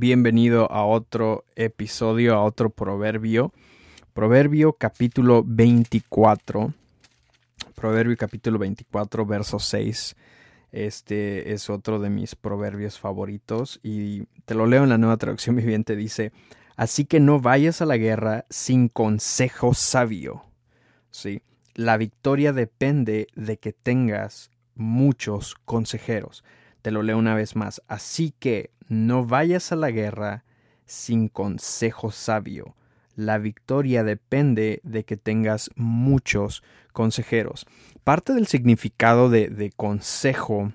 bienvenido a otro episodio, a otro proverbio. Proverbio capítulo 24. Proverbio capítulo 24, verso 6. Este es otro de mis proverbios favoritos y te lo leo en la nueva traducción viviente. Dice, así que no vayas a la guerra sin consejo sabio. Sí, la victoria depende de que tengas muchos consejeros. Te lo leo una vez más. Así que no vayas a la guerra sin consejo sabio. La victoria depende de que tengas muchos consejeros. Parte del significado de, consejo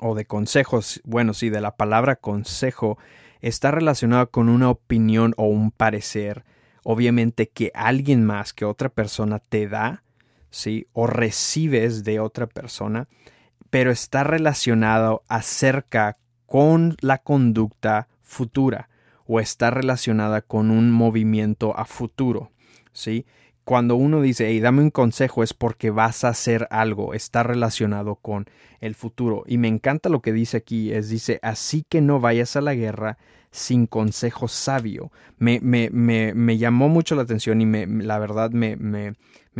o de consejos, bueno, sí, de la palabra consejo, está relacionado con una opinión o un parecer, obviamente que alguien más, que otra persona te da, sí, o recibes de otra persona, pero está relacionado acerca con la conducta futura o está relacionada con un movimiento a futuro, ¿sí? Cuando uno dice, hey, dame un consejo es porque vas a hacer algo, está relacionado con el futuro. Y me encanta lo que dice aquí, es dice, así que no vayas a la guerra sin consejo sabio. Me, me, me, me llamó mucho la atención y me, la verdad me,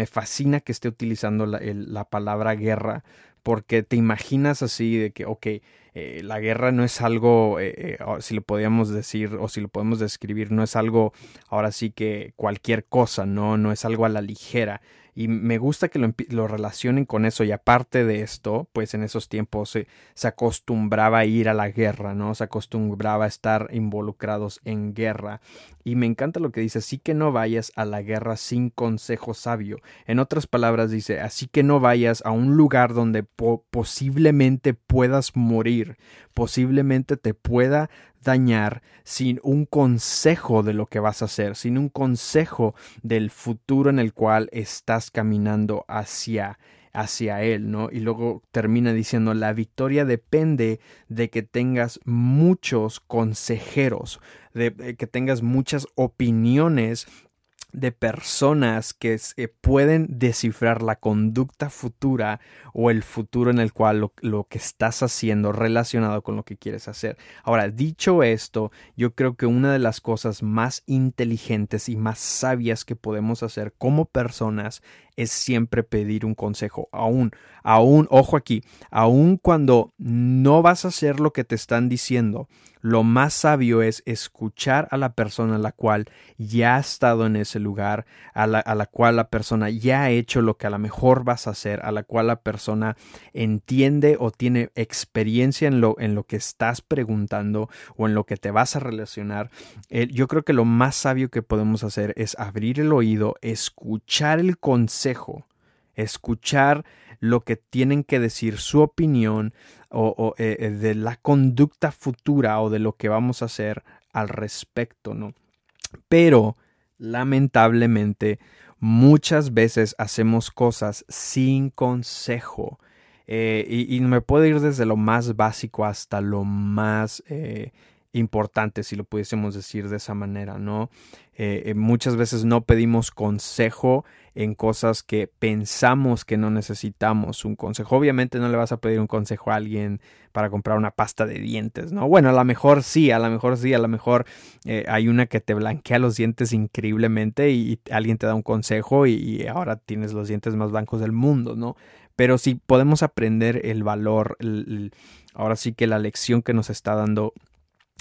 fascina que esté utilizando la palabra guerra porque te imaginas así de que, ok, eh, la guerra no es algo, eh, eh, si lo podíamos decir o si lo podemos describir, no es algo ahora sí que cualquier cosa, no, no es algo a la ligera. Y me gusta que lo, relacionen con eso. Y aparte de esto, pues en esos tiempos se, se, acostumbraba a ir a la guerra, ¿no? Se acostumbraba a estar involucrados en guerra. Y me encanta lo que dice, así que no vayas a la guerra sin consejo sabio. En otras palabras dice, así que no vayas a un lugar donde posiblemente puedas morir, posiblemente te pueda dañar sin un consejo de lo que vas a hacer, sin un consejo del futuro en el cual estás caminando hacia hacia él, ¿no? Y luego termina diciendo, la victoria depende de que tengas muchos consejeros, de que tengas muchas opiniones de personas que pueden descifrar la conducta futura o el futuro en el cual lo, lo, que estás haciendo relacionado con lo que quieres hacer. Ahora, dicho esto, yo creo que una de las cosas más inteligentes y más sabias que podemos hacer como personas es siempre pedir un consejo. Aún, aún, ojo aquí, aún cuando no vas a hacer lo que te están diciendo, lo más sabio es escuchar a la persona a la cual ya ha estado en ese lugar, a la, a la, cual la persona ya ha hecho lo que a lo mejor vas a hacer, a la cual la persona entiende o tiene experiencia en lo, en lo que estás preguntando o en lo que te vas a relacionar. Eh, yo creo que lo más sabio que podemos hacer es abrir el oído, escuchar el consejo, escuchar lo que tienen que decir, su opinión o, eh, eh, de la conducta futura o de lo que vamos a hacer al respecto, ¿no? Pero, lamentablemente, muchas veces hacemos cosas sin consejo. Eh, y, me puedo ir desde lo más básico hasta lo más importante, si lo pudiésemos decir de esa manera, ¿no? muchas veces no pedimos consejo en cosas que pensamos que no necesitamos un consejo. Obviamente no le vas a pedir un consejo a alguien para comprar una pasta de dientes, ¿no? Bueno, a lo mejor sí, a lo mejor sí, a lo mejor eh, hay una que te blanquea los dientes increíblemente y, alguien te da un consejo y, ahora tienes los dientes más blancos del mundo, ¿no? Pero si podemos aprender el valor, ahora sí que la lección que nos está dando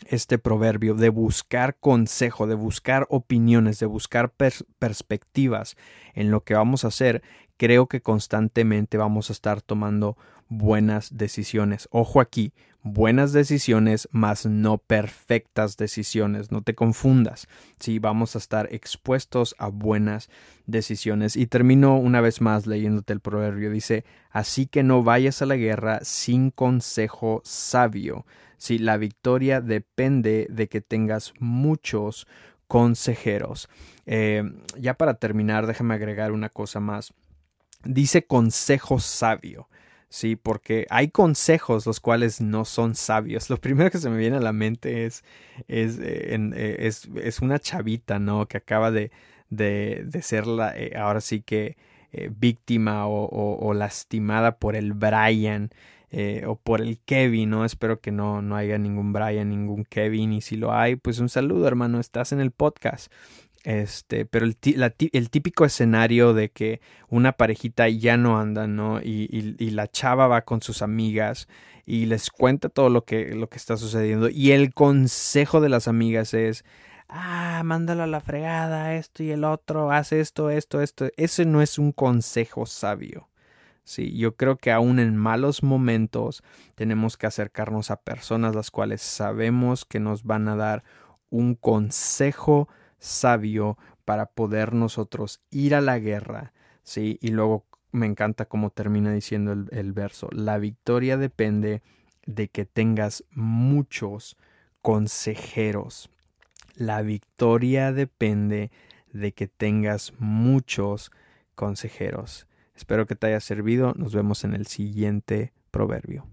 este proverbio de buscar consejo, de buscar opiniones, de buscar perspectivas en lo que vamos a hacer, creo que constantemente vamos a estar tomando buenas decisiones. Ojo aquí, buenas decisiones, más no perfectas decisiones. No te confundas. Sí, vamos a estar expuestos a buenas decisiones. Y termino una vez más leyéndote el proverbio. Dice, así que no vayas a la guerra sin consejo sabio si la victoria depende de que tengas muchos consejeros. Eh, ya para terminar, déjame agregar una cosa más. Dice consejo sabio. Sí, porque hay consejos los cuales no son sabios. Lo primero que se me viene a la mente es, es, eh, eh, es, es una chavita, ¿no? Que acaba de, de, de ser la, ahora sí que víctima o, o, lastimada por el Brian eh, o por el Kevin, ¿no? Espero que no, no haya ningún Brian, ningún Kevin, y si lo hay, pues un saludo, hermano, estás en el podcast. Este, pero el, típico escenario de que una parejita ya no anda, ¿no? Y, y, y, la chava va con sus amigas y les cuenta todo lo que, lo que está sucediendo. Y el consejo de las amigas es, ah, mándalo a la fregada, esto y el otro, haz esto, esto, esto. Ese no es un consejo sabio. Sí, yo creo que aún en malos momentos tenemos que acercarnos a personas las cuales sabemos que nos van a dar un consejo sabio para poder nosotros ir a la guerra, sí, y luego me encanta cómo termina diciendo el, el verso, la victoria depende de que tengas muchos consejeros. La victoria depende de que tengas muchos consejeros. Espero que te haya servido. Nos vemos en el siguiente proverbio.